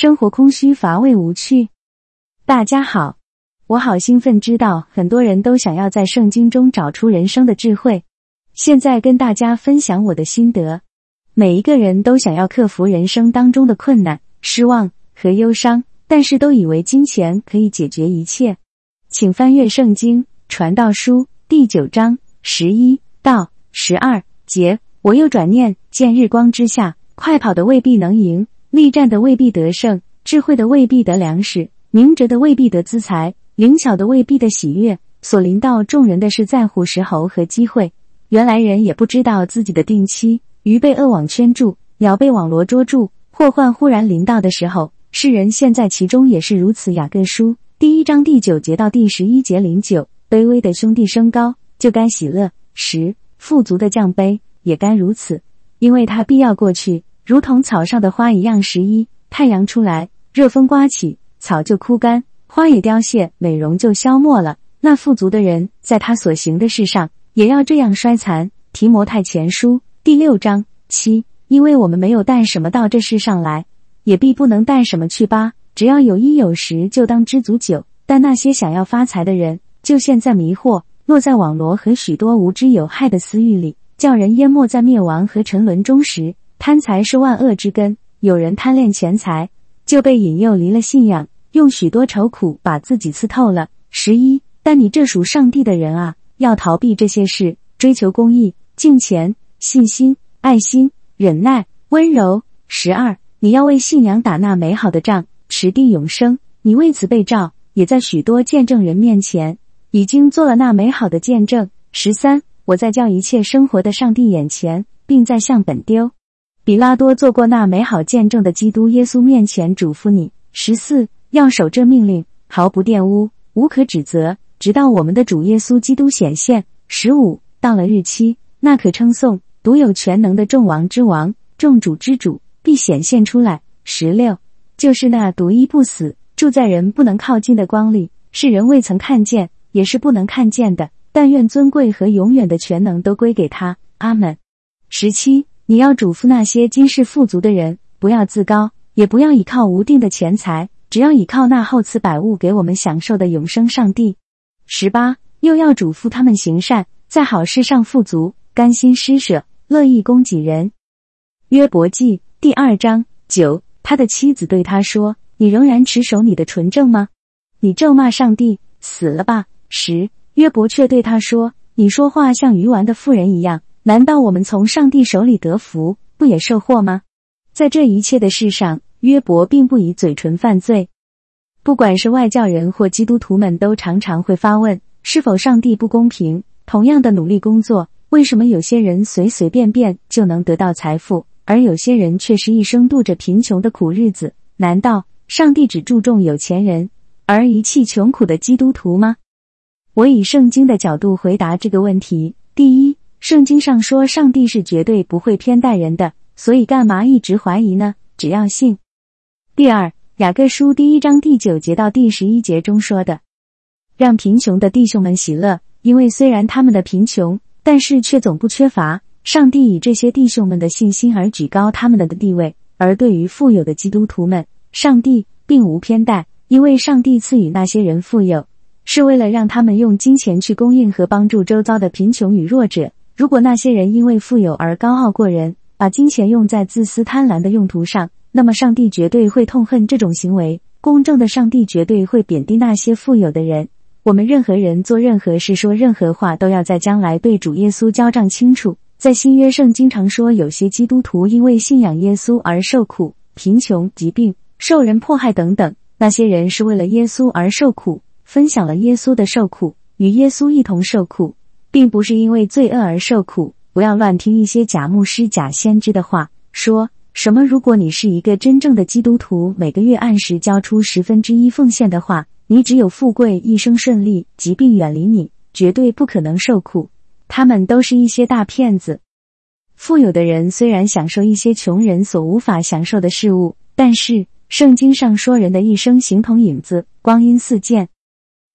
生活空虚乏味无趣。大家好，我好兴奋，知道很多人都想要在圣经中找出人生的智慧。现在跟大家分享我的心得。每一个人都想要克服人生当中的困难、失望和忧伤，但是都以为金钱可以解决一切。请翻阅圣经传道书第九章十一到十二节。我又转念见日光之下，快跑的未必能赢，力战的未必得胜，智慧的未必得粮食，明哲的未必得资财，灵巧的未必的喜悦。所临到众人的是在乎时候和机会。原来人也不知道自己的定期。鱼被恶网圈住，鸟被网罗捉住，祸患忽然临到的时候，世人陷在其中也是如此。雅各书第一章第九节到第十一节零九，卑微的兄弟升高，就该喜乐；十富足的降卑，也该如此，因为他必要过去，如同草上的花一样。十一太阳出来，热风刮起，草就枯干，花也凋谢，美容就消没了。那富足的人，在他所行的事上，也要这样衰残。提摩太前书。第六章七，因为我们没有带什么到这世上来，也必不能带什么去吧。只要有衣有食，就当知足酒。但那些想要发财的人，就陷在迷惑，落在网罗和许多无知有害的私欲里，叫人淹没在灭亡和沉沦中时。贪财是万恶之根。有人贪恋钱财，就被引诱离了信仰，用许多愁苦把自己刺透了。十一，但你这属上帝的人啊，要逃避这些事，追求公义、敬虔。信心、爱心、忍耐、温柔。十二，你要为信仰打那美好的仗，持定永生。你为此被召，也在许多见证人面前已经做了那美好的见证。十三，我在叫一切生活的上帝眼前，并在向本丢比拉多做过那美好见证的基督耶稣面前嘱咐你。十四，要守这命令，毫不玷污，无可指责，直到我们的主耶稣基督显现。十五，到了日期，那可称颂。独有全能的众王之王、众主之主必显现出来。十六，就是那独一不死、住在人不能靠近的光里，是人未曾看见，也是不能看见的。但愿尊贵和永远的全能都归给他。阿门。十七，你要嘱咐那些今世富足的人，不要自高，也不要倚靠无定的钱财，只要倚靠那厚赐百物给我们享受的永生上帝。十八，又要嘱咐他们行善，在好事上富足。甘心施舍，乐意供给人。约伯记第二章九，他的妻子对他说：“你仍然持守你的纯正吗？你咒骂上帝，死了吧。”十，约伯却对他说：“你说话像愚顽的妇人一样。难道我们从上帝手里得福，不也受祸吗？”在这一切的事上，约伯并不以嘴唇犯罪。不管是外教人或基督徒们，都常常会发问：是否上帝不公平？同样的努力工作。为什么有些人随随便便就能得到财富，而有些人却是一生度着贫穷的苦日子？难道上帝只注重有钱人，而遗弃穷苦的基督徒吗？我以圣经的角度回答这个问题：第一，圣经上说上帝是绝对不会偏待人的，所以干嘛一直怀疑呢？只要信。第二，雅各书第一章第九节到第十一节中说的，让贫穷的弟兄们喜乐，因为虽然他们的贫穷。但是却总不缺乏。上帝以这些弟兄们的信心而举高他们的的地位，而对于富有的基督徒们，上帝并无偏待，因为上帝赐予那些人富有，是为了让他们用金钱去供应和帮助周遭的贫穷与弱者。如果那些人因为富有而高傲过人，把金钱用在自私贪婪的用途上，那么上帝绝对会痛恨这种行为。公正的上帝绝对会贬低那些富有的人。我们任何人做任何事、说任何话，都要在将来对主耶稣交账清楚。在新约圣经常说，有些基督徒因为信仰耶稣而受苦、贫穷、疾病、受人迫害等等。那些人是为了耶稣而受苦，分享了耶稣的受苦，与耶稣一同受苦，并不是因为罪恶而受苦。不要乱听一些假牧师、假先知的话，说什么如果你是一个真正的基督徒，每个月按时交出十分之一奉献的话。你只有富贵，一生顺利，疾病远离你，绝对不可能受苦。他们都是一些大骗子。富有的人虽然享受一些穷人所无法享受的事物，但是圣经上说，人的一生形同影子，光阴似箭，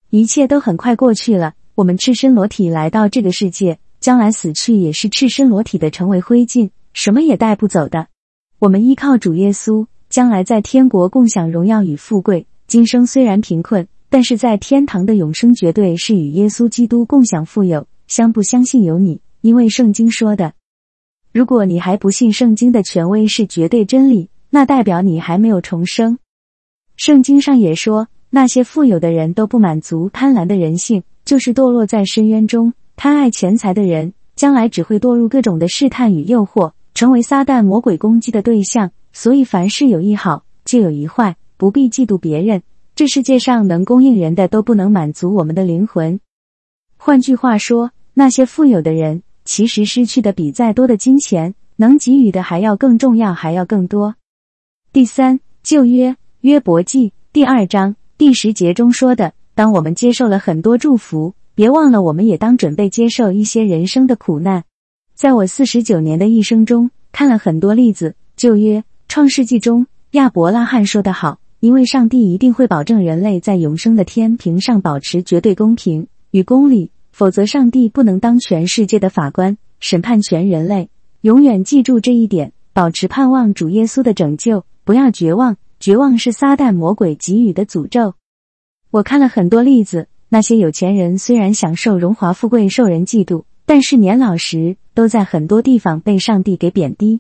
一切都很快过去了。我们赤身裸体来到这个世界，将来死去也是赤身裸体的，成为灰烬，什么也带不走的。我们依靠主耶稣。将来在天国共享荣耀与富贵。今生虽然贫困，但是在天堂的永生绝对是与耶稣基督共享富有。相不相信由你，因为圣经说的。如果你还不信圣经的权威是绝对真理，那代表你还没有重生。圣经上也说，那些富有的人都不满足贪婪的人性，就是堕落在深渊中。贪爱钱财的人，将来只会堕入各种的试探与诱惑，成为撒旦魔鬼攻击的对象。所以，凡事有一好，就有一坏，不必嫉妒别人。这世界上能供应人的，都不能满足我们的灵魂。换句话说，那些富有的人。其实失去的比再多的金钱能给予的还要更重要，还要更多。第三，旧约约伯记第二章第十节中说的：“当我们接受了很多祝福，别忘了我们也当准备接受一些人生的苦难。”在我四十九年的一生中，看了很多例子。旧约创世纪中，亚伯拉罕说得好：“因为上帝一定会保证人类在永生的天平上保持绝对公平与公理。”否则，上帝不能当全世界的法官，审判全人类。永远记住这一点，保持盼望主耶稣的拯救，不要绝望。绝望是撒旦魔鬼给予的诅咒。我看了很多例子，那些有钱人虽然享受荣华富贵，受人嫉妒，但是年老时都在很多地方被上帝给贬低。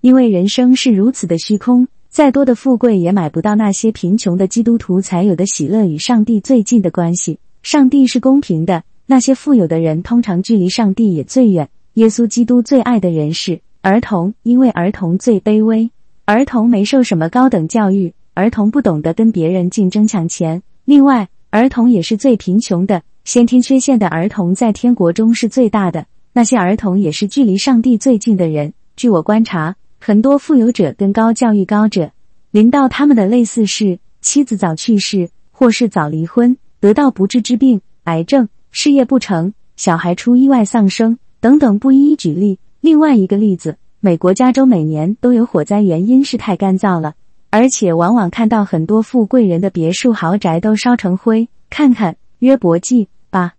因为人生是如此的虚空，再多的富贵也买不到那些贫穷的基督徒才有的喜乐与上帝最近的关系。上帝是公平的。那些富有的人通常距离上帝也最远。耶稣基督最爱的人是儿童，因为儿童最卑微，儿童没受什么高等教育，儿童不懂得跟别人竞争抢钱。另外，儿童也是最贫穷的，先天缺陷的儿童在天国中是最大的。那些儿童也是距离上帝最近的人。据我观察，很多富有者跟高教育高者，临到他们的类似是妻子早去世，或是早离婚，得到不治之病，癌症。事业不成，小孩出意外丧生，等等，不一一举例。另外一个例子，美国加州每年都有火灾，原因是太干燥了，而且往往看到很多富贵人的别墅、豪宅都烧成灰。看看约伯记吧，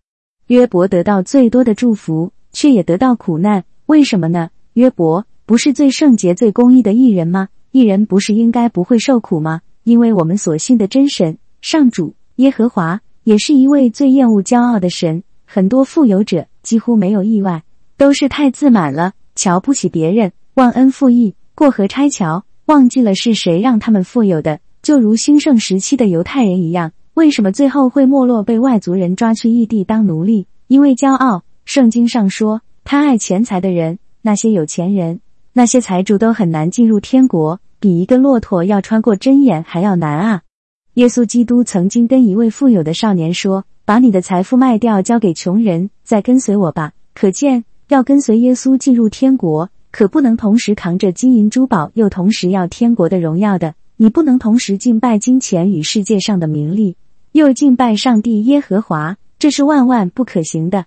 约伯得到最多的祝福，却也得到苦难，为什么呢？约伯不是最圣洁、最公义的艺人吗？艺人不是应该不会受苦吗？因为我们所信的真神上主耶和华。也是一位最厌恶骄傲的神。很多富有者几乎没有意外，都是太自满了，瞧不起别人，忘恩负义，过河拆桥，忘记了是谁让他们富有的。就如兴盛时期的犹太人一样，为什么最后会没落，被外族人抓去异地当奴隶？因为骄傲。圣经上说，贪爱钱财的人，那些有钱人，那些财主都很难进入天国，比一个骆驼要穿过针眼还要难啊！耶稣基督曾经跟一位富有的少年说：“把你的财富卖掉，交给穷人，再跟随我吧。”可见，要跟随耶稣进入天国，可不能同时扛着金银珠宝，又同时要天国的荣耀的。你不能同时敬拜金钱与世界上的名利，又敬拜上帝耶和华，这是万万不可行的。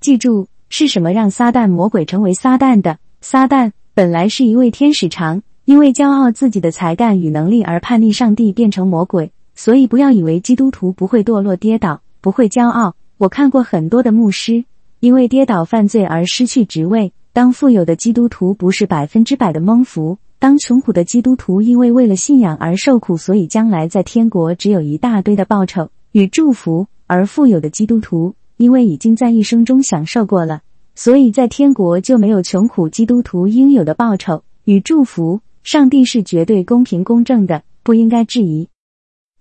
记住，是什么让撒旦魔鬼成为撒旦的？撒旦本来是一位天使长。因为骄傲自己的才干与能力而叛逆上帝，变成魔鬼。所以不要以为基督徒不会堕落跌倒，不会骄傲。我看过很多的牧师，因为跌倒犯罪而失去职位。当富有的基督徒不是百分之百的蒙福，当穷苦的基督徒因为为了信仰而受苦，所以将来在天国只有一大堆的报酬与祝福；而富有的基督徒因为已经在一生中享受过了，所以在天国就没有穷苦基督徒应有的报酬与祝福。上帝是绝对公平公正的，不应该质疑。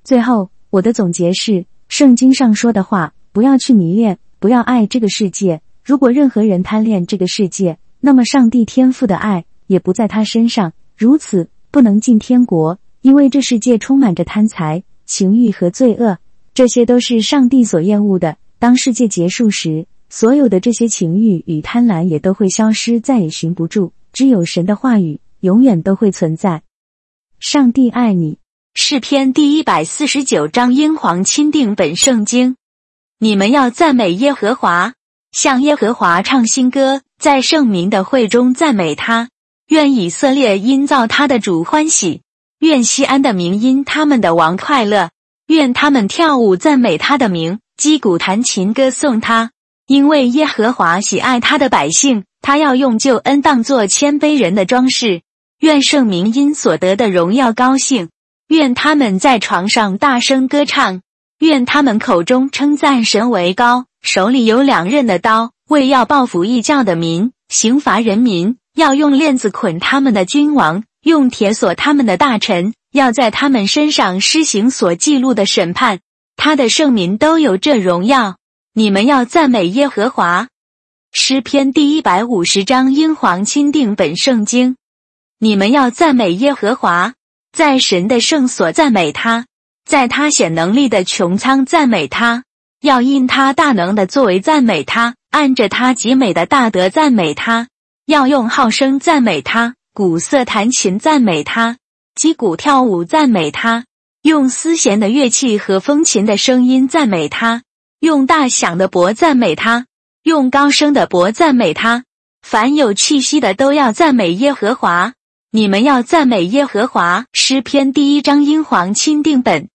最后，我的总结是：圣经上说的话，不要去迷恋，不要爱这个世界。如果任何人贪恋这个世界，那么上帝天赋的爱也不在他身上，如此不能进天国。因为这世界充满着贪财、情欲和罪恶，这些都是上帝所厌恶的。当世界结束时，所有的这些情欲与贪婪也都会消失，再也寻不住。只有神的话语。永远都会存在。上帝爱你。诗篇第一百四十九章：英皇钦定本圣经。你们要赞美耶和华，向耶和华唱新歌，在圣明的会中赞美他。愿以色列因造他的主欢喜，愿西安的民因他们的王快乐。愿他们跳舞赞美他的名，击鼓弹琴歌颂他。因为耶和华喜爱他的百姓，他要用救恩当作谦卑人的装饰。愿圣明因所得的荣耀高兴，愿他们在床上大声歌唱，愿他们口中称赞神为高，手里有两刃的刀，为要报复异教的民，刑罚人民，要用链子捆他们的君王，用铁锁他们的大臣，要在他们身上施行所记录的审判。他的圣民都有这荣耀，你们要赞美耶和华。诗篇第一百五十章，英皇钦定本圣经。你们要赞美耶和华，在神的圣所赞美他，在他显能力的穹苍赞美他，要因他大能的作为赞美他，按着他极美的大德赞美他，要用号声赞美他，鼓瑟弹琴赞美他，击鼓跳舞赞美他，用丝弦的乐器和风琴的声音赞美他，用大响的钹赞美他，用高声的钹赞美他。凡有气息的都要赞美耶和华。你们要赞美耶和华。诗篇第一章英皇钦定本，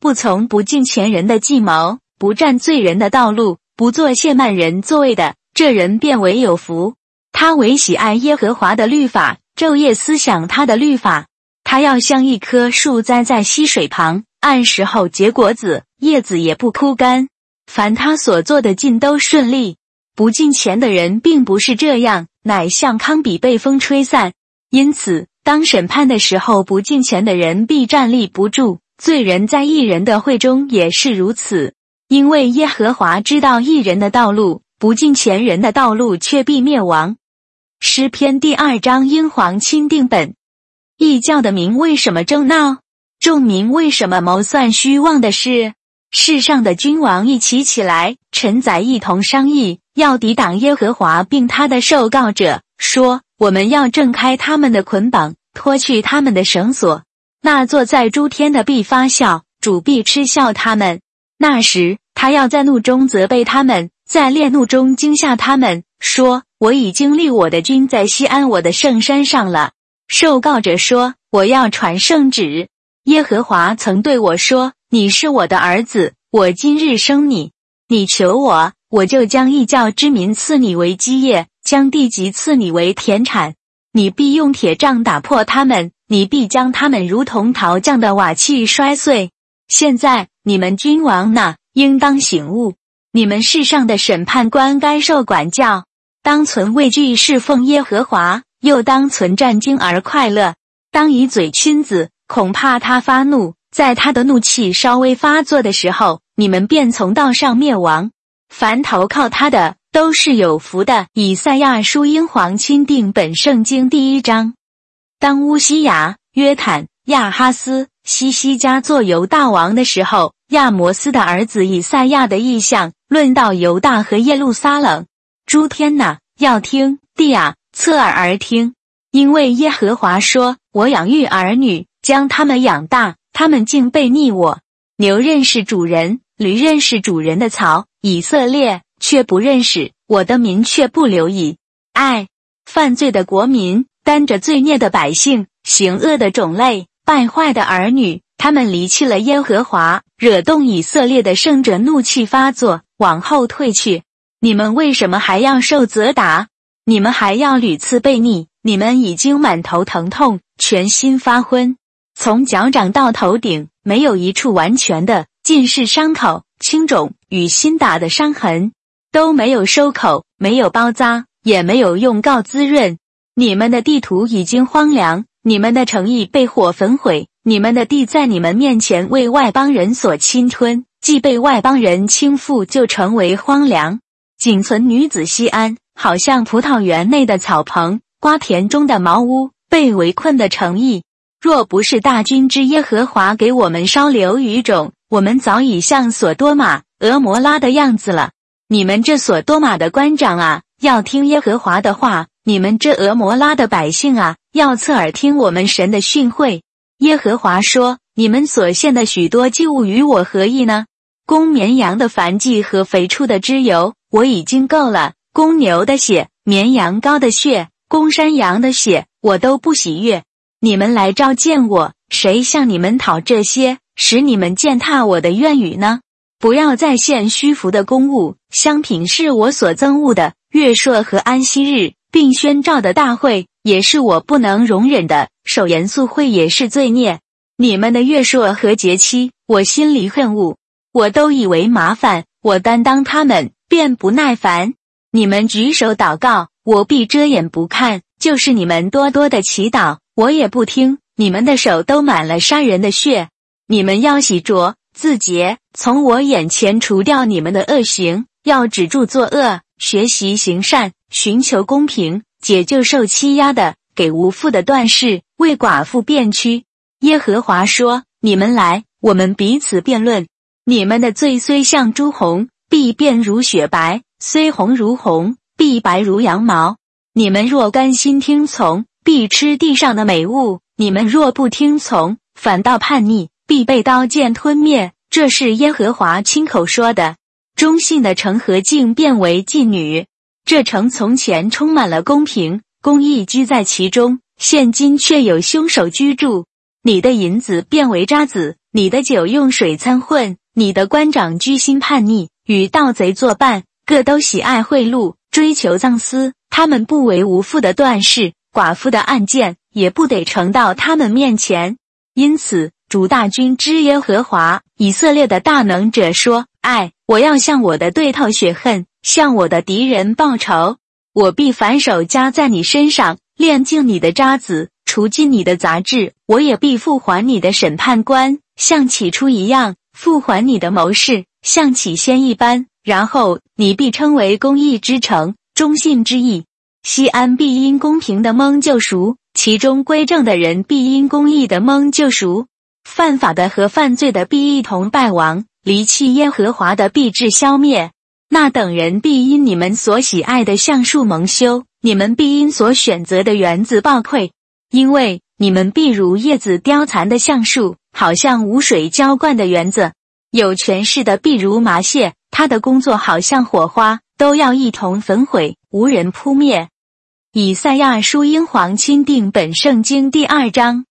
不从不敬前人的计谋，不占罪人的道路，不做亵慢人座位的，这人便为有福。他唯喜爱耶和华的律法，昼夜思想他的律法。他要像一棵树栽在溪水旁，按时候结果子，叶子也不枯干。凡他所做的尽都顺利。不敬钱的人并不是这样，乃像糠比被风吹散。因此，当审判的时候，不敬钱的人必站立不住；罪人在异人的会中也是如此。因为耶和华知道异人的道路，不敬前人的道路却必灭亡。诗篇第二章英皇钦定本。异教的民为什么争闹？众民为什么谋算虚妄的事？世上的君王一起起来，臣宰一同商议，要抵挡耶和华，并他的受告者，说。我们要挣开他们的捆绑，脱去他们的绳索。那坐在诸天的必发笑，主必嗤笑他们。那时，他要在怒中责备他们，在烈怒中惊吓他们，说：“我已经立我的君在西安我的圣山上了。”受告者说：“我要传圣旨。耶和华曾对我说：你是我的儿子，我今日生你。你求我，我就将异教之民赐你为基业。”将地级赐你为田产，你必用铁杖打破他们，你必将他们如同陶匠的瓦器摔碎。现在你们君王呢，应当醒悟，你们世上的审判官该受管教，当存畏惧侍奉耶和华，又当存战惊而快乐。当以嘴亲子，恐怕他发怒，在他的怒气稍微发作的时候，你们便从道上灭亡。凡投靠他的。都是有福的。以赛亚书英皇钦定本圣经第一章。当乌西雅、约坦、亚哈斯、西西家做犹大王的时候，亚摩斯的儿子以赛亚的意象论到犹大和耶路撒冷。诸天呐，要听；地啊，侧耳而听。因为耶和华说：“我养育儿女，将他们养大，他们竟背逆我。牛认识主人，驴认识主人的槽。以色列。”却不认识我的民，却不留意。爱犯罪的国民，担着罪孽的百姓，行恶的种类，败坏的儿女，他们离弃了耶和华，惹动以色列的圣者，怒气发作，往后退去。你们为什么还要受责打？你们还要屡次被逆？你们已经满头疼痛，全心发昏，从脚掌到头顶，没有一处完全的，尽是伤口、青肿与新打的伤痕。都没有收口，没有包扎，也没有用膏滋润。你们的地图已经荒凉，你们的诚意被火焚毁，你们的地在你们面前为外邦人所侵吞，既被外邦人倾覆，就成为荒凉。仅存女子西安，好像葡萄园内的草棚，瓜田中的茅屋，被围困的诚意。若不是大军之耶和华给我们稍留余种，我们早已像索多玛、俄摩拉的样子了。你们这所多玛的官长啊，要听耶和华的话；你们这俄摩拉的百姓啊，要侧耳听我们神的训诲。耶和华说：“你们所献的许多祭物与我何意呢？公绵羊的燔祭和肥畜的脂油，我已经够了；公牛的血、绵羊羔的血、公山羊的血，我都不喜悦。你们来召见我，谁向你们讨这些，使你们践踏我的愿语呢？”不要再献虚浮的公物，香品是我所憎恶的。月朔和安息日，并宣召的大会，也是我不能容忍的；守严肃会也是罪孽。你们的月朔和节期，我心里恨恶，我都以为麻烦，我担当他们，便不耐烦。你们举手祷告，我必遮掩不看；就是你们多多的祈祷，我也不听。你们的手都满了杀人的血，你们要洗濯自洁，从我眼前除掉你们的恶行，要止住作恶，学习行善，寻求公平，解救受欺压的，给无父的断事，为寡妇辩屈。耶和华说：“你们来，我们彼此辩论。你们的罪虽像朱红，必变如雪白；虽红如红，必白如羊毛。你们若甘心听从，必吃地上的美物。”你们若不听从，反倒叛逆，必被刀剑吞灭。这是耶和华亲口说的。忠信的城和竟变为妓女。这城从前充满了公平、公义，居在其中；现今却有凶手居住。你的银子变为渣子，你的酒用水掺混，你的官长居心叛逆，与盗贼作伴，各都喜爱贿赂，追求赃私。他们不为无父的断事，寡妇的案件。也不得呈到他们面前，因此主大军之耶和华以色列的大能者说：“爱，我要向我的对头血恨，向我的敌人报仇。我必反手加在你身上，炼净你的渣子，除尽你的杂质。我也必复还你的审判官，像起初一样；复还你的谋士，像起先一般。然后你必称为公义之城，忠信之意。西安必因公平的蒙救赎。”其中归正的人必因公义的蒙救赎，犯法的和犯罪的必一同败亡，离弃耶和华的必致消灭。那等人必因你们所喜爱的橡树蒙羞，你们必因所选择的园子暴愧，因为你们必如叶子凋残的橡树，好像无水浇灌的园子。有权势的必如麻屑，他的工作好像火花，都要一同焚毁，无人扑灭。以赛亚书英皇钦定本圣经第二章，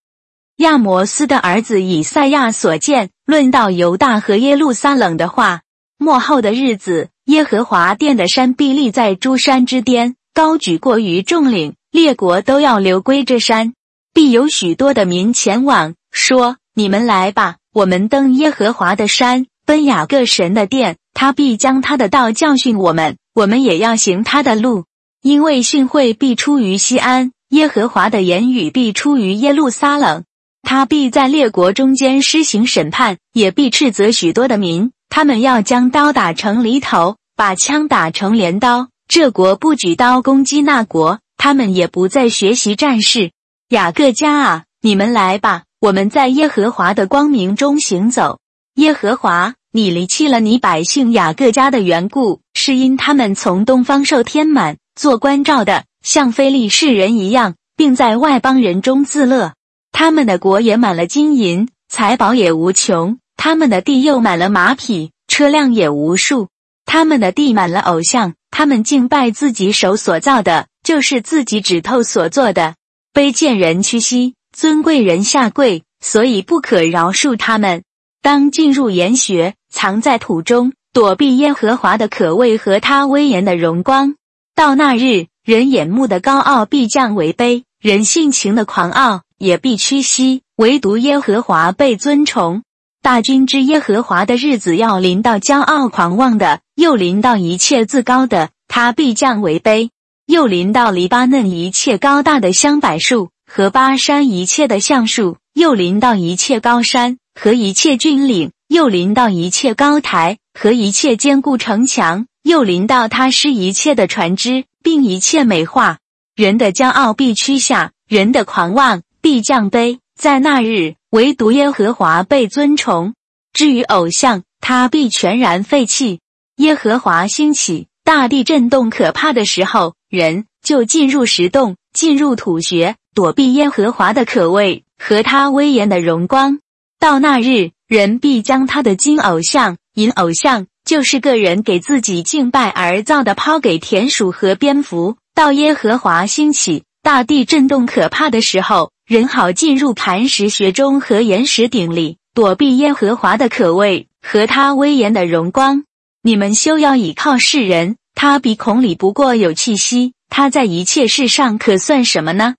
亚摩斯的儿子以赛亚所见，论到犹大和耶路撒冷的话。末后的日子，耶和华殿的山必立在诸山之巅，高举过于众岭，列国都要流归这山。必有许多的民前往，说：“你们来吧，我们登耶和华的山，奔雅各神的殿。他必将他的道教训我们，我们也要行他的路。”因为训会必出于西安，耶和华的言语必出于耶路撒冷，他必在列国中间施行审判，也必斥责许多的民。他们要将刀打成犁头，把枪打成镰刀。这国不举刀攻击那国，他们也不再学习战事。雅各家啊，你们来吧，我们在耶和华的光明中行走。耶和华，你离弃了你百姓雅各家的缘故，是因他们从东方受天满。做关照的，像非利士人一样，并在外邦人中自乐。他们的国也满了金银，财宝也无穷；他们的地又满了马匹，车辆也无数。他们的地满了偶像，他们敬拜自己手所造的，就是自己指头所做的。卑贱人屈膝，尊贵人下跪，所以不可饶恕他们。当进入岩穴，藏在土中，躲避耶和华的可畏和他威严的荣光。到那日，人眼目的高傲必降为卑，人性情的狂傲也必屈膝，唯独耶和华被尊崇。大军之耶和华的日子要临到骄傲狂妄的，又临到一切自高的，他必降为卑；又临到黎巴嫩一切高大的香柏树和巴山一切的橡树，又临到一切高山和一切峻岭，又临到一切高台和一切坚固城墙。又临到他失一切的船只，并一切美化。人的骄傲必屈下，人的狂妄必降卑。在那日，唯独耶和华被尊崇。至于偶像，他必全然废弃。耶和华兴起，大地震动可怕的时候，人就进入石洞，进入土穴，躲避耶和华的可畏和他威严的荣光。到那日，人必将他的金偶像、银偶像。就是个人给自己敬拜而造的，抛给田鼠和蝙蝠。到耶和华兴起，大地震动可怕的时候，人好进入磐石穴中和岩石顶里，躲避耶和华的可畏和他威严的荣光。你们休要倚靠世人，他鼻孔里不过有气息，他在一切事上可算什么呢？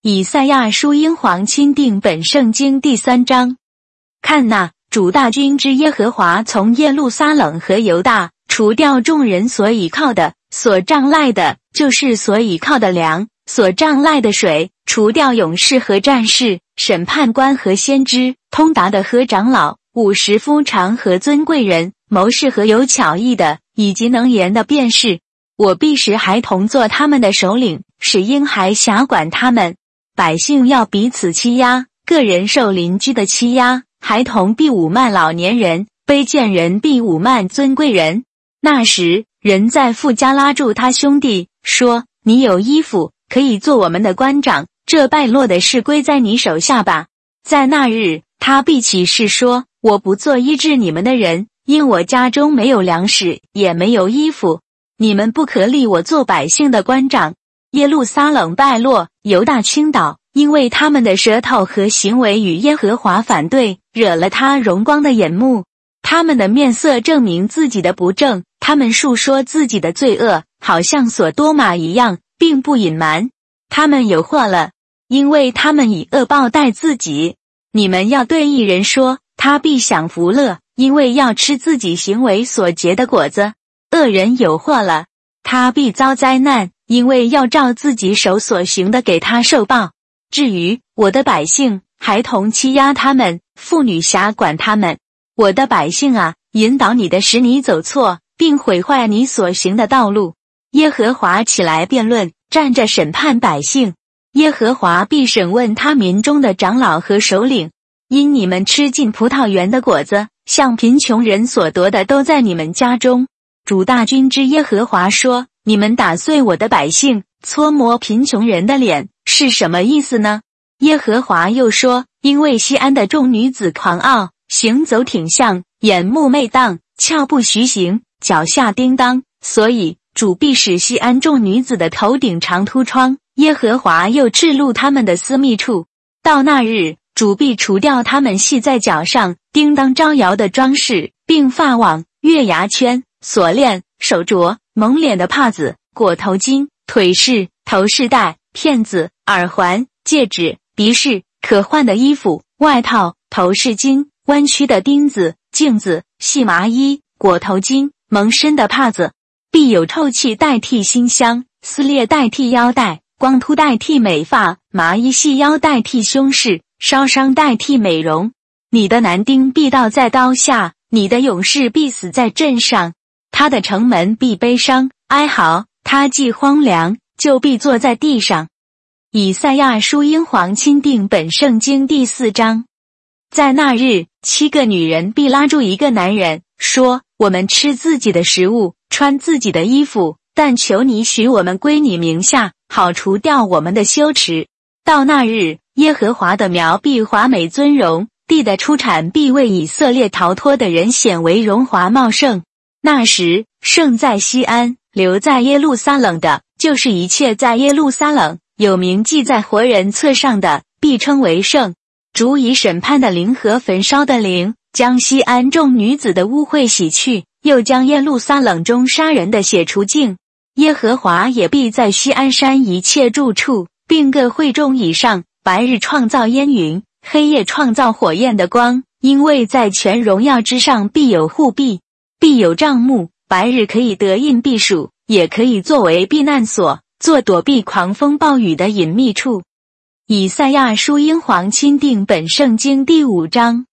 以赛亚书英皇钦定本圣经第三章，看那主大军之耶和华从耶路撒冷和犹大除掉众人所倚靠的、所仗赖的，就是所倚靠的粮、所仗赖的水，除掉勇士和战士、审判官和先知、通达的和长老、五十夫长和尊贵人、谋士和有巧艺的，以及能言的便是。我必使孩童做他们的首领，使婴孩辖管他们。百姓要彼此欺压，个人受邻居的欺压。孩童必侮慢老年人，卑贱人必侮慢尊贵人。那时，人在富家拉住他兄弟，说：“你有衣服，可以做我们的官长。这败落的事归在你手下吧。”在那日，他必起誓说：“我不做医治你们的人，因我家中没有粮食，也没有衣服。”你们不可立我做百姓的官长。耶路撒冷败落，犹大倾倒，因为他们的舌头和行为与耶和华反对，惹了他荣光的眼目。他们的面色证明自己的不正，他们述说自己的罪恶，好像所多玛一样，并不隐瞒。他们有祸了，因为他们以恶报待自己。你们要对一人说，他必享福乐，因为要吃自己行为所结的果子。恶人有祸了，他必遭灾难，因为要照自己手所行的给他受报。至于我的百姓，孩童欺压他们，妇女辖管他们。我的百姓啊，引导你的，使你走错，并毁坏你所行的道路。耶和华起来辩论，站着审判百姓。耶和华必审问他民中的长老和首领，因你们吃尽葡萄园的果子，像贫穷人所得的，都在你们家中。主大军之耶和华说：“你们打碎我的百姓，搓磨贫穷人的脸，是什么意思呢？”耶和华又说：“因为西安的众女子狂傲，行走挺向，眼目媚荡，俏步徐行，脚下叮当，所以主必使西安众女子的头顶长凸疮。耶和华又赤露他们的私密处。到那日，主必除掉他们系在脚上叮当招摇的装饰，并发网、月牙圈。”锁链、手镯、蒙脸的帕子、裹头巾、腿饰、头饰带、片子、耳环、戒指、鼻饰、可换的衣服、外套、头饰巾、弯曲的钉子、镜子、细麻衣、裹头巾、蒙身的帕子，必有臭气代替馨香，撕裂代替腰带，光秃代替美发，麻衣细腰代替胸饰，烧伤代替美容。你的男丁必倒在刀下，你的勇士必死在阵上。他的城门必悲伤哀嚎，他既荒凉，就必坐在地上。以赛亚书英皇钦定本圣经第四章，在那日，七个女人必拉住一个男人，说：“我们吃自己的食物，穿自己的衣服，但求你许我们归你名下，好除掉我们的羞耻。到那日，耶和华的苗必华美尊荣，地的出产必为以色列逃脱的人显为荣华茂盛。”那时，圣在西安，留在耶路撒冷的，就是一切在耶路撒冷有名记在活人册上的，必称为圣。主以审判的灵和焚烧的灵，将西安众女子的污秽洗去，又将耶路撒冷中杀人的血除净。耶和华也必在西安山一切住处，并各会众以上，白日创造烟云，黑夜创造火焰的光，因为在全荣耀之上必有护庇。必有帐幕，白日可以得印避暑，也可以作为避难所，做躲避狂风暴雨的隐秘处。以赛亚书英皇钦定本圣经第五章。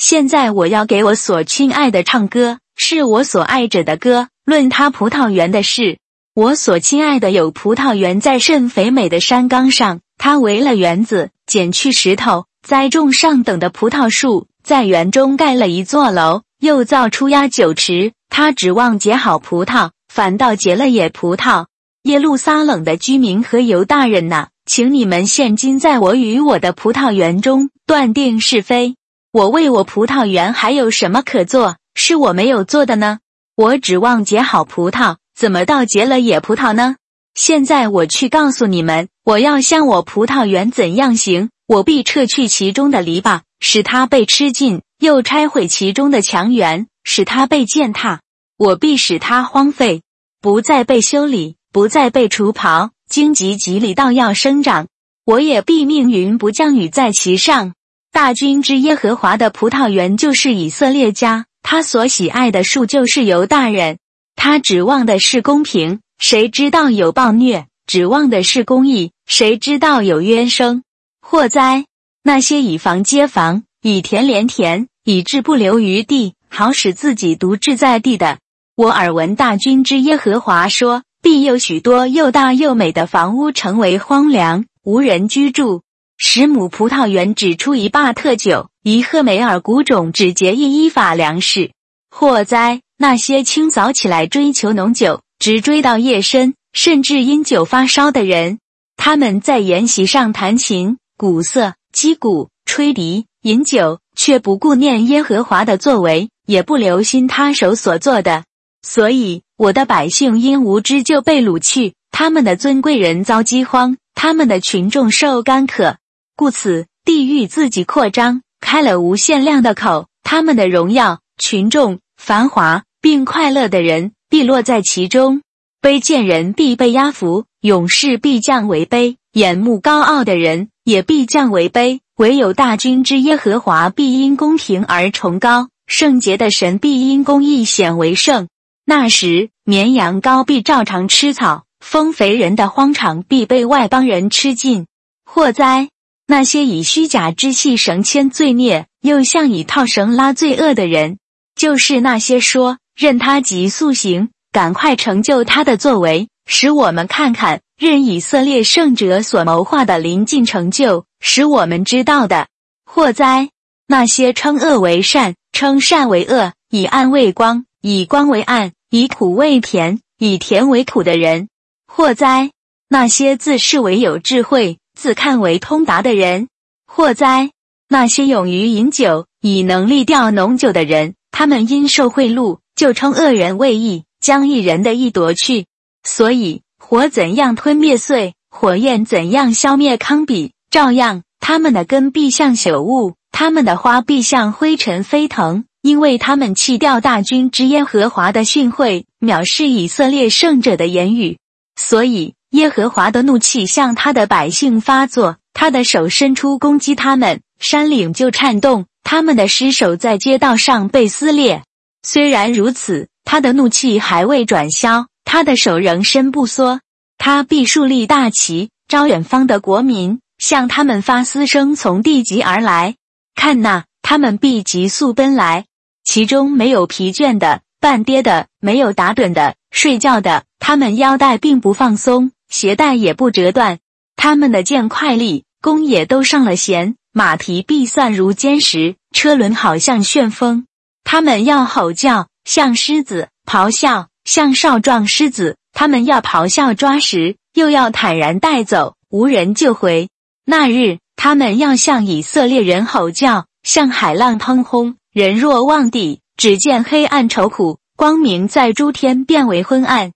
现在我要给我所亲爱的唱歌，是我所爱者的歌。论他葡萄园的事，我所亲爱的有葡萄园在甚肥美的山冈上，他围了园子，剪去石头，栽种上等的葡萄树，在园中盖了一座楼。又造出压酒池，他指望结好葡萄，反倒结了野葡萄。耶路撒冷的居民和犹大人呐，请你们现今在我与我的葡萄园中断定是非。我为我葡萄园还有什么可做？是我没有做的呢？我指望结好葡萄，怎么倒结了野葡萄呢？现在我去告诉你们，我要向我葡萄园怎样行？我必撤去其中的篱笆，使它被吃尽。又拆毁其中的墙垣，使它被践踏。我必使它荒废，不再被修理，不再被除刨，荆棘棘里倒要生长。我也必命云不降雨在其上。大军之耶和华的葡萄园就是以色列家，他所喜爱的树就是犹大人。他指望的是公平，谁知道有暴虐？指望的是公义，谁知道有冤声？祸灾！那些以房接房，以田连田，以致不留余地，好使自己独志在地的。我耳闻大军之耶和华说，必有许多又大又美的房屋成为荒凉，无人居住。十亩葡萄园只出一坝特酒，一赫梅尔谷种只结一依法粮食。祸灾！那些清早起来追求浓酒，直追到夜深，甚至因酒发烧的人，他们在筵席上弹琴、鼓瑟、击鼓、吹笛、饮酒，却不顾念耶和华的作为，也不留心他手所做的。所以我的百姓因无知就被掳去，他们的尊贵人遭饥荒，他们的群众受干渴。故此，地狱自己扩张，开了无限量的口。他们的荣耀、群众、繁华，并快乐的人，必落在其中；卑贱人必被压服，勇士必降为卑，眼目高傲的人也必降为卑。唯有大军之耶和华必因公平而崇高，圣洁的神必因公义显为圣。那时，绵羊羔必照常吃草，丰肥人的荒场必被外邦人吃尽。祸灾！那些以虚假之气绳牵罪孽，又像以套绳拉罪恶的人，就是那些说任他急速行，赶快成就他的作为，使我们看看任以色列圣者所谋划的临近成就，使我们知道的。祸哉！那些称恶为善，称善为恶，以暗为光，以光为暗，以苦为甜，以甜为苦的人。祸哉！那些自视为有智慧。自看为通达的人，祸哉！那些勇于饮酒、以能力调浓酒的人，他们因受贿赂，就称恶人为义，将一人的义夺去。所以火怎样吞灭碎，火焰怎样消灭康比，照样他们的根必像朽物，他们的花必像灰尘飞腾，因为他们弃掉大军之耶和华的训诲，藐视以色列圣者的言语，所以。耶和华的怒气向他的百姓发作，他的手伸出攻击他们，山岭就颤动，他们的尸首在街道上被撕裂。虽然如此，他的怒气还未转消，他的手仍伸不缩。他必树立大旗，招远方的国民，向他们发嘶声，从地极而来。看那，他们必急速奔来，其中没有疲倦的、半跌的，没有打盹的、睡觉的。他们腰带并不放松。鞋带也不折断，他们的剑快利，弓也都上了弦，马蹄必算如坚石，车轮好像旋风。他们要吼叫，像狮子；咆哮，像少壮狮子。他们要咆哮抓食，又要坦然带走，无人救回。那日，他们要向以色列人吼叫，像海浪腾轰。人若望地，只见黑暗愁苦，光明在诸天变为昏暗。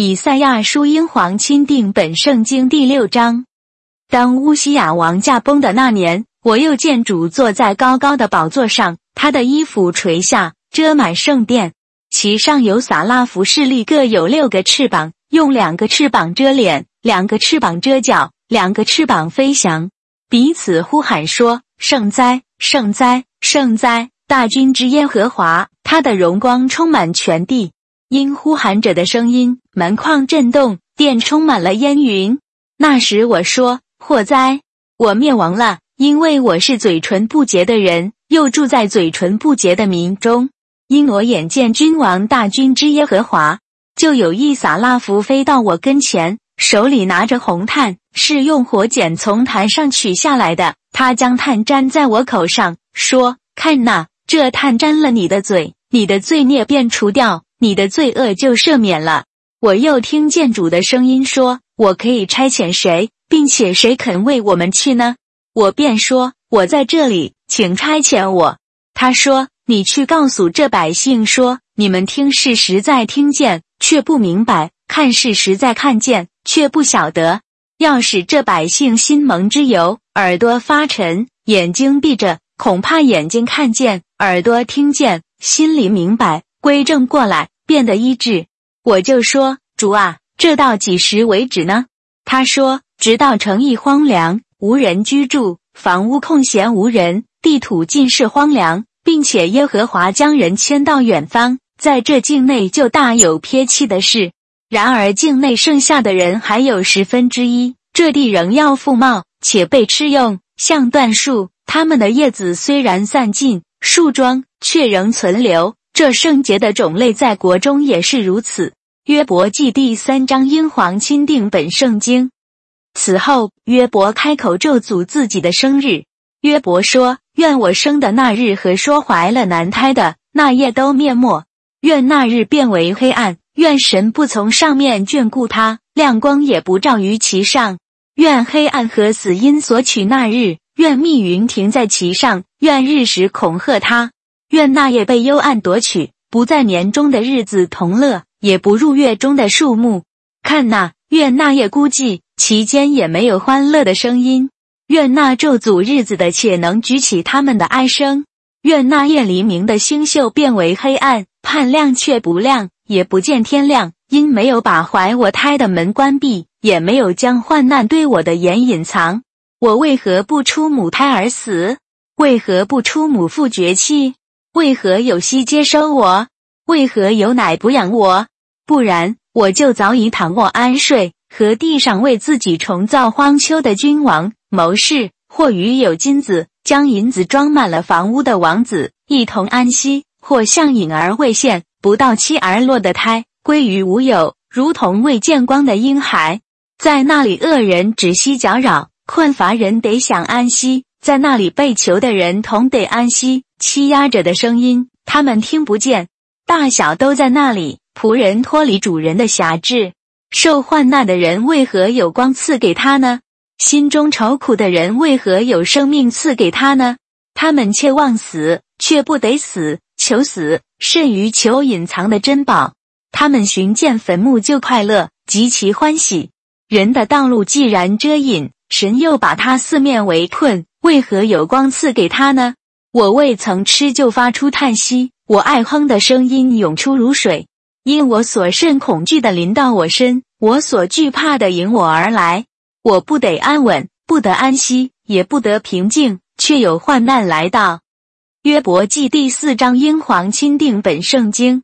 以赛亚书英皇钦定本圣经第六章。当乌西雅王驾崩的那年，我又见主坐在高高的宝座上，他的衣服垂下，遮满圣殿。其上有撒拉弗势力，各有六个翅膀，用两个翅膀遮脸，两个翅膀遮脚，两个翅膀飞翔，彼此呼喊说：“圣哉，圣哉，圣哉！大军之耶和华，他的荣光充满全地。”因呼喊者的声音，门框震动，殿充满了烟云。那时我说：“祸灾，我灭亡了，因为我是嘴唇不洁的人，又住在嘴唇不洁的民中。因我眼见君王大军之耶和华，就有一撒拉弗飞到我跟前，手里拿着红炭，是用火剪从坛上取下来的。他将炭粘在我口上，说：看那，这炭沾了你的嘴，你的罪孽便除掉。”你的罪恶就赦免了。我又听见主的声音说：“我可以差遣谁，并且谁肯为我们去呢？”我便说：“我在这里，请差遣我。”他说：“你去告诉这百姓说：你们听是实在听见，却不明白；看是实在看见，却不晓得。要使这百姓心蒙之油，耳朵发沉，眼睛闭着，恐怕眼睛看见，耳朵听见，心里明白。”归正过来，变得医治。我就说：“主啊，这到几时为止呢？他说：“直到城邑荒凉，无人居住，房屋空闲无人，地土尽是荒凉，并且耶和华将人迁到远方，在这境内就大有撇弃的事。然而境内剩下的人还有十分之一，这地仍要复茂，且被吃用，像椴树，它们的叶子虽然散尽，树桩却仍存留。这圣洁的种类在国中也是如此。”约伯记第三章，英皇钦定本圣经。此后，约伯开口咒诅自己的生日。约伯说：“愿我生的那日和说怀了男胎的那夜都灭没，愿那日变为黑暗，愿神不从上面眷顾他，亮光也不照于其上。愿黑暗和死因所取那日，愿密云停在其上，愿日食恐吓他，愿那夜被幽暗夺取，不在年中的日子同乐。”也不入月中的树木，看那愿那夜孤寂，其间也没有欢乐的声音。愿那咒诅日子的且能举起他们的哀声。愿那夜黎明的星宿变为黑暗，盼亮却不亮，也不见天亮。因没有把怀我胎的门关闭，也没有将患难对我的眼隐藏。我为何不出母胎而死？为何不出母腹绝气？为何有息接收我？为何有奶不养我？不然我就早已躺卧安睡，和地上为自己重造荒丘的君王、谋士，或与有金子、将银子装满了房屋的王子一同安息；或像隐而未现、不到期而落的胎，归于无有，如同未见光的婴孩。在那里，恶人只息搅扰，困乏人得享安息；在那里，被囚的人同得安息。欺压者的声音，他们听不见。大小都在那里。仆人脱离主人的辖制，受患难的人为何有光赐给他呢？心中愁苦的人为何有生命赐给他呢？他们切望死，却不得死；求死，甚于求隐藏的珍宝。他们寻见坟墓就快乐，极其欢喜。人的道路既然遮隐，神又把他四面围困，为何有光赐给他呢？我未曾吃就发出叹息。我爱哼的声音涌出如水，因我所甚恐惧的临到我身，我所惧怕的迎我而来。我不得安稳，不得安息，也不得平静，却有患难来到。约伯记第四章，英皇钦定本圣经。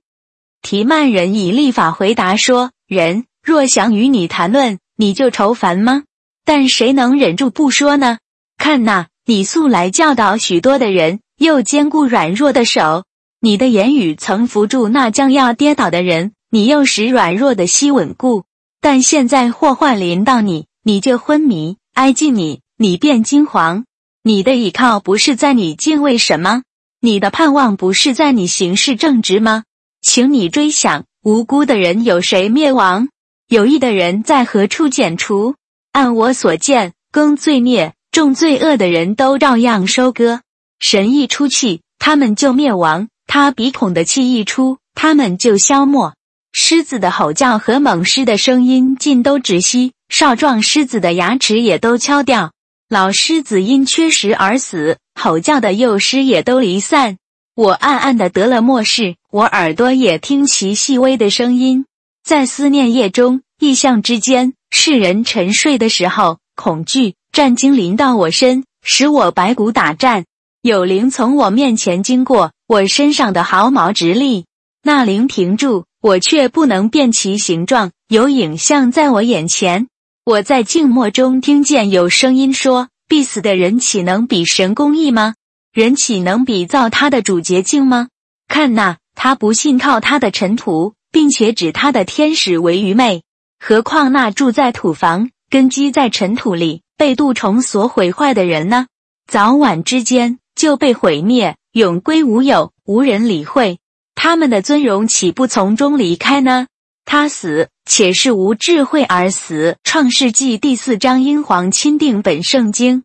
提曼人以立法回答说：人若想与你谈论，你就愁烦吗？但谁能忍住不说呢？看呐，你素来教导许多的人，又兼顾软弱的手。你的言语曾扶住那将要跌倒的人，你又使软弱的膝稳固。但现在祸患临到你，你就昏迷；挨近你，你便惊惶。你的倚靠不是在你敬畏什么？你的盼望不是在你行事正直吗？请你追想，无辜的人有谁灭亡？有意的人在何处剪除？按我所见，耕罪孽、种罪恶的人都照样收割。神一出气，他们就灭亡。他鼻孔的气一出，他们就消没。狮子的吼叫和猛狮的声音尽都止息，少壮狮子的牙齿也都敲掉。老狮子因缺食而死，吼叫的幼狮也都离散。我暗暗的得了末世，我耳朵也听其细微的声音。在思念夜中，异象之间，世人沉睡的时候，恐惧战惊临到我身，使我白骨打颤。有灵从我面前经过。我身上的毫毛直立，那灵停住，我却不能辨其形状。有影像在我眼前，我在静默中听见有声音说：“必死的人岂能比神公义吗？人岂能比造他的主洁净吗？看那，他不信靠他的尘土，并且指他的天使为愚昧。何况那住在土房、根基在尘土里、被蠹虫所毁坏的人呢？早晚之间就被毁灭。”永归无有，无人理会。他们的尊荣岂不从中离开呢？他死，且是无智慧而死。创世纪第四章，英皇钦定本圣经。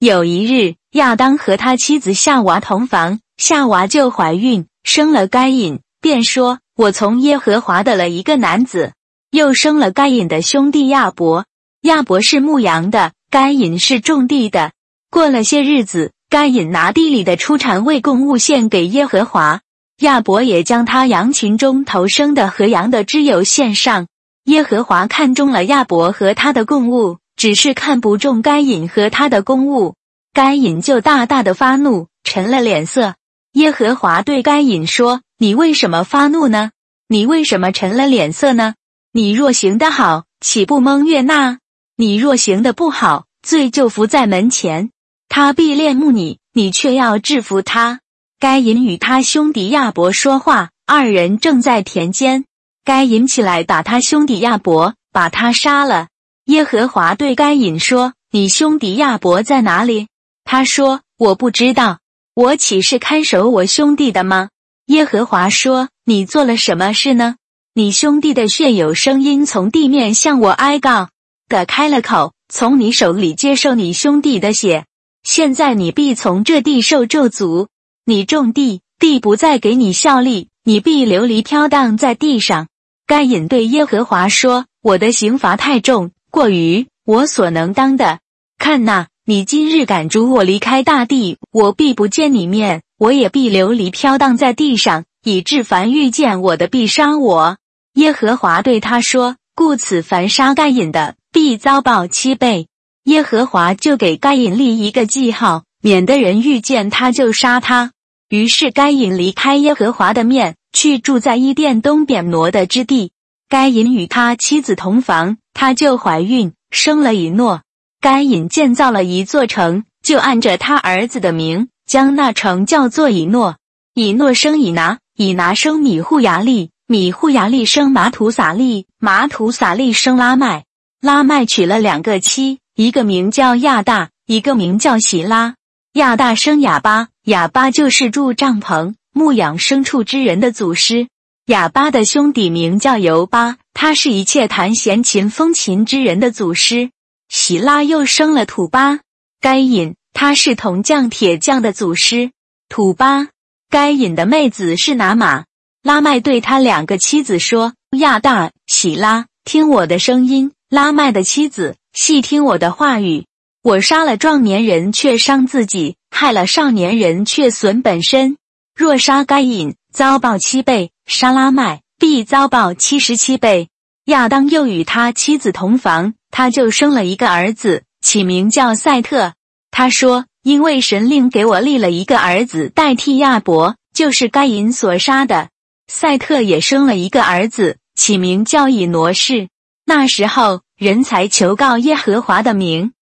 有一日，亚当和他妻子夏娃同房，夏娃就怀孕，生了该隐，便说：“我从耶和华的了一个男子。”又生了该隐的兄弟亚伯，亚伯是牧羊的，该隐是种地的。过了些日子。该隐拿地里的出产为供物献给耶和华，亚伯也将他羊群中头生的和羊的脂油献上。耶和华看中了亚伯和他的供物，只是看不中该隐和他的供物。该隐就大大的发怒，沉了脸色。耶和华对该隐说：“你为什么发怒呢？你为什么沉了脸色呢？你若行得好，岂不蒙悦纳？你若行得不好，罪就伏在门前。他必恋慕你，你却要制服他。”该隐与他兄弟亚伯说话，二人正在田间。该隐起来打他兄弟亚伯，把他杀了。耶和华对该隐说：“你兄弟亚伯在哪里？”他说：“我不知道，我岂是看守我兄弟的吗？”耶和华说：“你做了什么事呢？你兄弟的血有声音从地面向我哀告，的开了口，从你手里接受你兄弟的血。现在你必从这地受咒诅。”你种地，地不再给你效力，你必流离飘荡在地上。该隐对耶和华说：“我的刑罚太重，过于我所能当的。看哪，你今日赶逐我离开大地，我必不见你面，我也必流离飘荡在地上，以致凡遇见我的必杀我。”耶和华对他说：“故此，凡杀该隐的，必遭报七倍。”耶和华就给该隐立一个记号，免得人遇见他就杀他。于是该隐离开耶和华的面，去住在伊甸东边挪的之地。该隐与他妻子同房，他就怀孕，生了以诺。该隐建造了一座城，就按着他儿子的名，将那城叫做以诺。以诺生以拿，以拿生米户牙利，米户牙利生马土撒利，马土撒利生拉麦。拉麦娶了两个妻，一个名叫亚大，一个名叫喜拉。亚大生哑巴。哑巴就是住帐篷、牧养牲畜之人的祖师。哑巴的兄弟名叫尤巴，他是一切弹弦琴、风琴之人的祖师。喜拉又生了土巴、该隐，他是铜匠、铁匠的祖师。土巴、该隐的妹子是拿玛。拉麦对他两个妻子说：“亚大、喜拉，听我的声音；拉麦的妻子，细听我的话语。我杀了壮年人，却伤自己。”害了少年人，却损本身。若杀该隐，遭报七倍；杀拉麦，必遭报七十七倍。亚当又与他妻子同房，他就生了一个儿子，起名叫赛特。他说：“因为神令给我立了一个儿子代替亚伯，就是该隐所杀的。”赛特也生了一个儿子，起名叫以挪士。那时候，人才求告耶和华的名。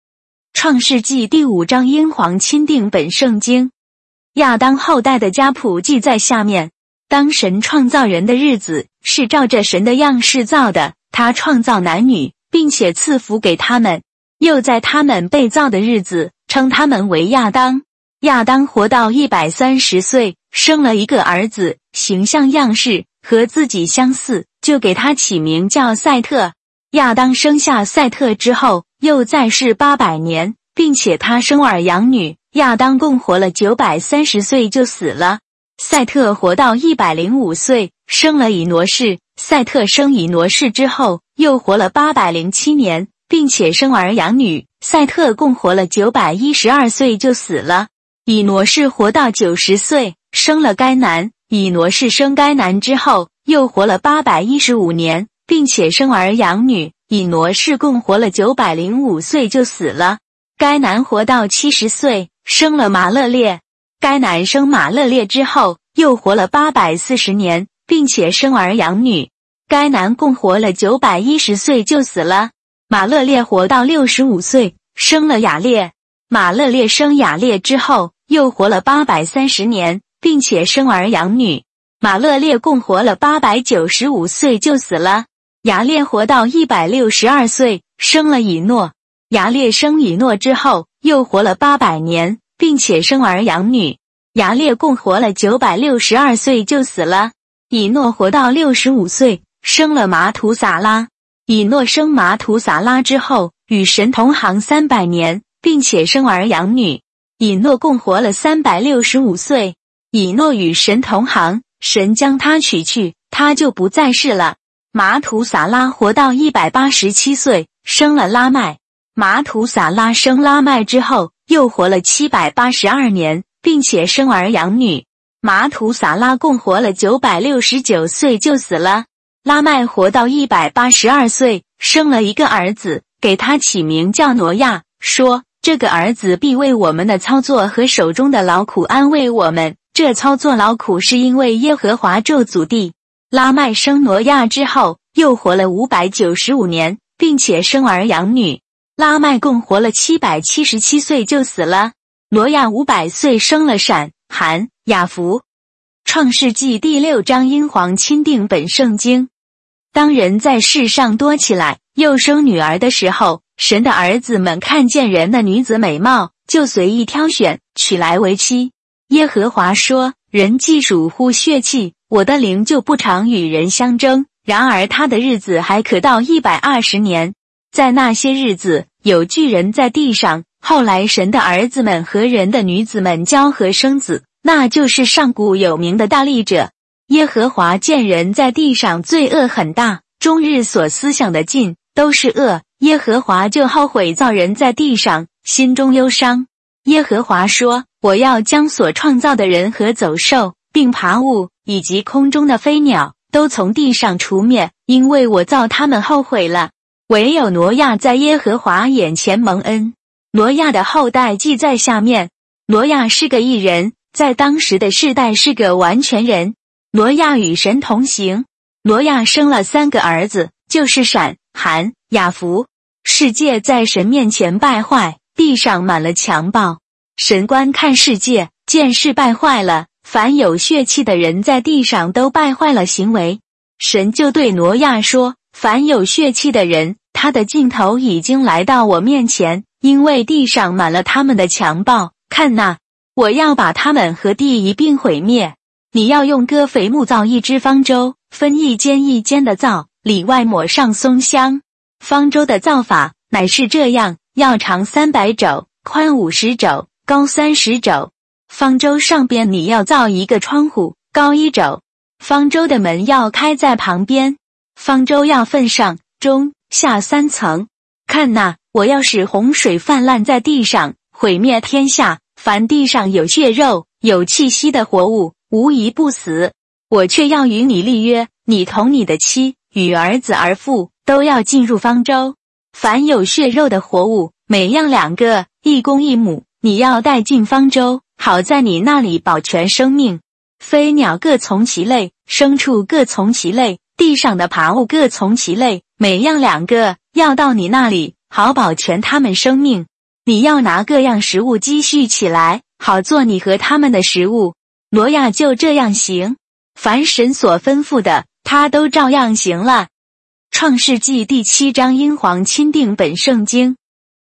创世纪第五章，英皇钦定本圣经。亚当后代的家谱记在下面。当神创造人的日子，是照着神的样式造的。他创造男女，并且赐福给他们。又在他们被造的日子，称他们为亚当。亚当活到一百三十岁，生了一个儿子，形象样式和自己相似，就给他起名叫赛特。亚当生下赛特之后。又再世八百年，并且他生儿养女。亚当共活了九百三十岁就死了。赛特活到一百零五岁，生了以挪士。赛特生以挪士之后，又活了八百零七年，并且生儿养女。赛特共活了九百一十二岁就死了。以挪士活到九十岁，生了该男。以挪士生该男之后，又活了八百一十五年，并且生儿养女。以挪士共活了九百零五岁就死了。该男活到七十岁，生了马勒列。该男生马勒列之后，又活了八百四十年，并且生儿养女。该男共活了九百一十岁就死了。马勒列活到六十五岁，生了雅列。马勒列生雅列之后，又活了八百三十年，并且生儿养女。马勒列共活了八百九十五岁就死了。牙列活到一百六十二岁，生了以诺。牙列生以诺之后，又活了八百年，并且生儿养女。牙列共活了九百六十二岁就死了。以诺活到六十五岁，生了马土撒拉。以诺生马土撒拉之后，与神同行三百年，并且生儿养女。以诺共活了三百六十五岁。以诺与神同行，神将他取去，他就不再世了。马土撒拉活到一百八十七岁，生了拉麦。马土撒拉生拉麦之后，又活了七百八十二年，并且生儿养女。马土撒拉共活了九百六十九岁就死了。拉麦活到一百八十二岁，生了一个儿子，给他起名叫挪亚，说这个儿子必为我们的操作和手中的劳苦安慰我们。这操作劳苦是因为耶和华咒诅地。拉麦生挪亚之后，又活了五百九十五年，并且生儿养女。拉麦共活了七百七十七岁就死了。挪亚五百岁生了闪、含、雅弗。创世纪第六章，英皇钦定本圣经。当人在世上多起来，又生女儿的时候，神的儿子们看见人的女子美貌，就随意挑选，娶来为妻。耶和华说：“人既属乎血气，我的灵就不常与人相争。然而他的日子还可到一百二十年。在那些日子，有巨人在地上。后来神的儿子们和人的女子们交合生子，那就是上古有名的大力者。耶和华见人在地上罪恶很大，终日所思想的尽都是恶。耶和华就后悔造人在地上，心中忧伤。耶和华说。”我要将所创造的人和走兽，并爬物以及空中的飞鸟，都从地上除灭，因为我造他们后悔了。唯有挪亚在耶和华眼前蒙恩。挪亚的后代记在下面。挪亚是个异人，在当时的世代是个完全人。挪亚与神同行。挪亚生了三个儿子，就是闪、含、雅弗。世界在神面前败坏，地上满了强暴。神观看世界，见事败坏了，凡有血气的人在地上都败坏了行为。神就对挪亚说：“凡有血气的人，他的尽头已经来到我面前，因为地上满了他们的强暴。看呐，我要把他们和地一并毁灭。你要用戈肥木造一只方舟，分一间一间的造，里外抹上松香。方舟的造法乃是这样：要长三百肘，宽五十肘。”高三十肘，方舟上边你要造一个窗户，高一肘。方舟的门要开在旁边。方舟要分上中下三层。看呐，我要使洪水泛滥在地上，毁灭天下。凡地上有血肉、有气息的活物，无一不死。我却要与你立约，你同你的妻与儿子儿妇都要进入方舟。凡有血肉的活物，每样两个，一公一母。你要带进方舟，好在你那里保全生命。飞鸟各从其类，牲畜各从其类，地上的爬物各从其类，每样两个，要到你那里，好保全他们生命。你要拿各样食物积蓄起来，好做你和他们的食物。挪亚就这样行，凡神所吩咐的，他都照样行了。创世纪第七章，英皇钦定本圣经。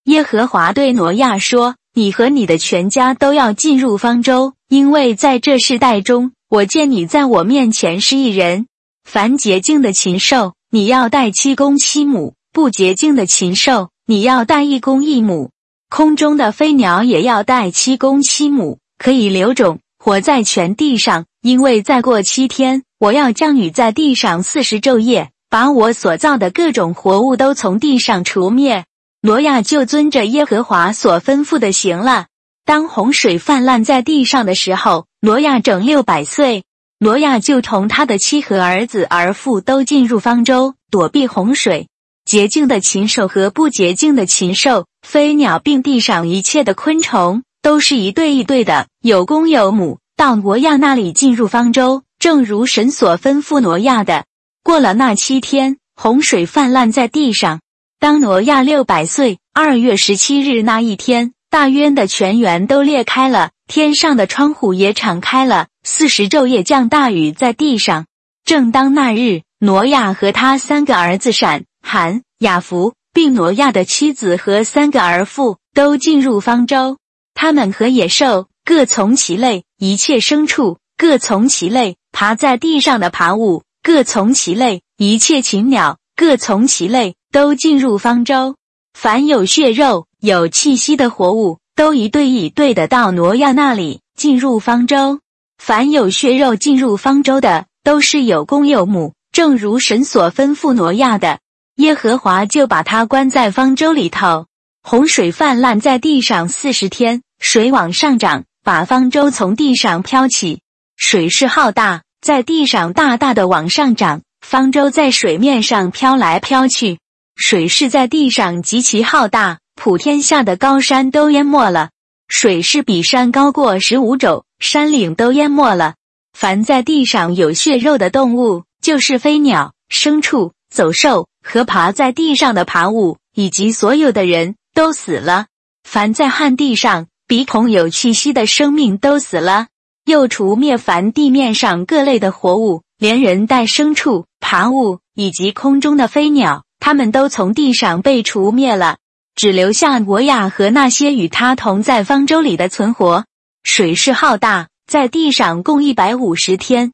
耶和华对挪亚说。你和你的全家都要进入方舟，因为在这世代中，我见你在我面前是一人。凡洁净的禽兽，你要带七公七母；不洁净的禽兽，你要带一公一母。空中的飞鸟也要带七公七母，可以留种，活在全地上。因为再过七天，我要降雨在地上四十昼夜，把我所造的各种活物都从地上除灭。挪亚就遵着耶和华所吩咐的行了。当洪水泛滥在地上的时候，挪亚整六百岁。挪亚就同他的妻和儿子儿妇都进入方舟，躲避洪水。洁净的禽兽和不洁净的禽兽、飞鸟，并地上一切的昆虫，都是一对一对的，有公有母，到挪亚那里进入方舟，正如神所吩咐挪亚的。过了那七天，洪水泛滥在地上。当挪亚六百岁二月十七日那一天，大渊的泉源都裂开了，天上的窗户也敞开了，四十昼夜降大雨在地上。正当那日，挪亚和他三个儿子闪、含、雅弗，并挪亚的妻子和三个儿妇都进入方舟。他们和野兽各从其类，一切牲畜各从其类，爬在地上的爬物各从其类，一切禽鸟各从其类。都进入方舟，凡有血肉、有气息的活物，都一对一对的到挪亚那里进入方舟。凡有血肉进入方舟的，都是有公有母，正如神所吩咐挪亚的。耶和华就把他关在方舟里头。洪水泛滥在地上四十天，水往上涨，把方舟从地上飘起。水势浩大，在地上大大的往上涨。方舟在水面上飘来飘去，水势在地上极其浩大，普天下的高山都淹没了。水势比山高过十五肘，山岭都淹没了。凡在地上有血肉的动物，就是飞鸟、牲畜、走兽和爬在地上的爬物，以及所有的人都死了。凡在旱地上鼻孔有气息的生命都死了。又除灭凡地面上各类的活物，连人带牲畜、爬物以及空中的飞鸟，他们都从地上被除灭了，只留下挪亚和那些与他同在方舟里的存活。水势浩大，在地上共一百五十天。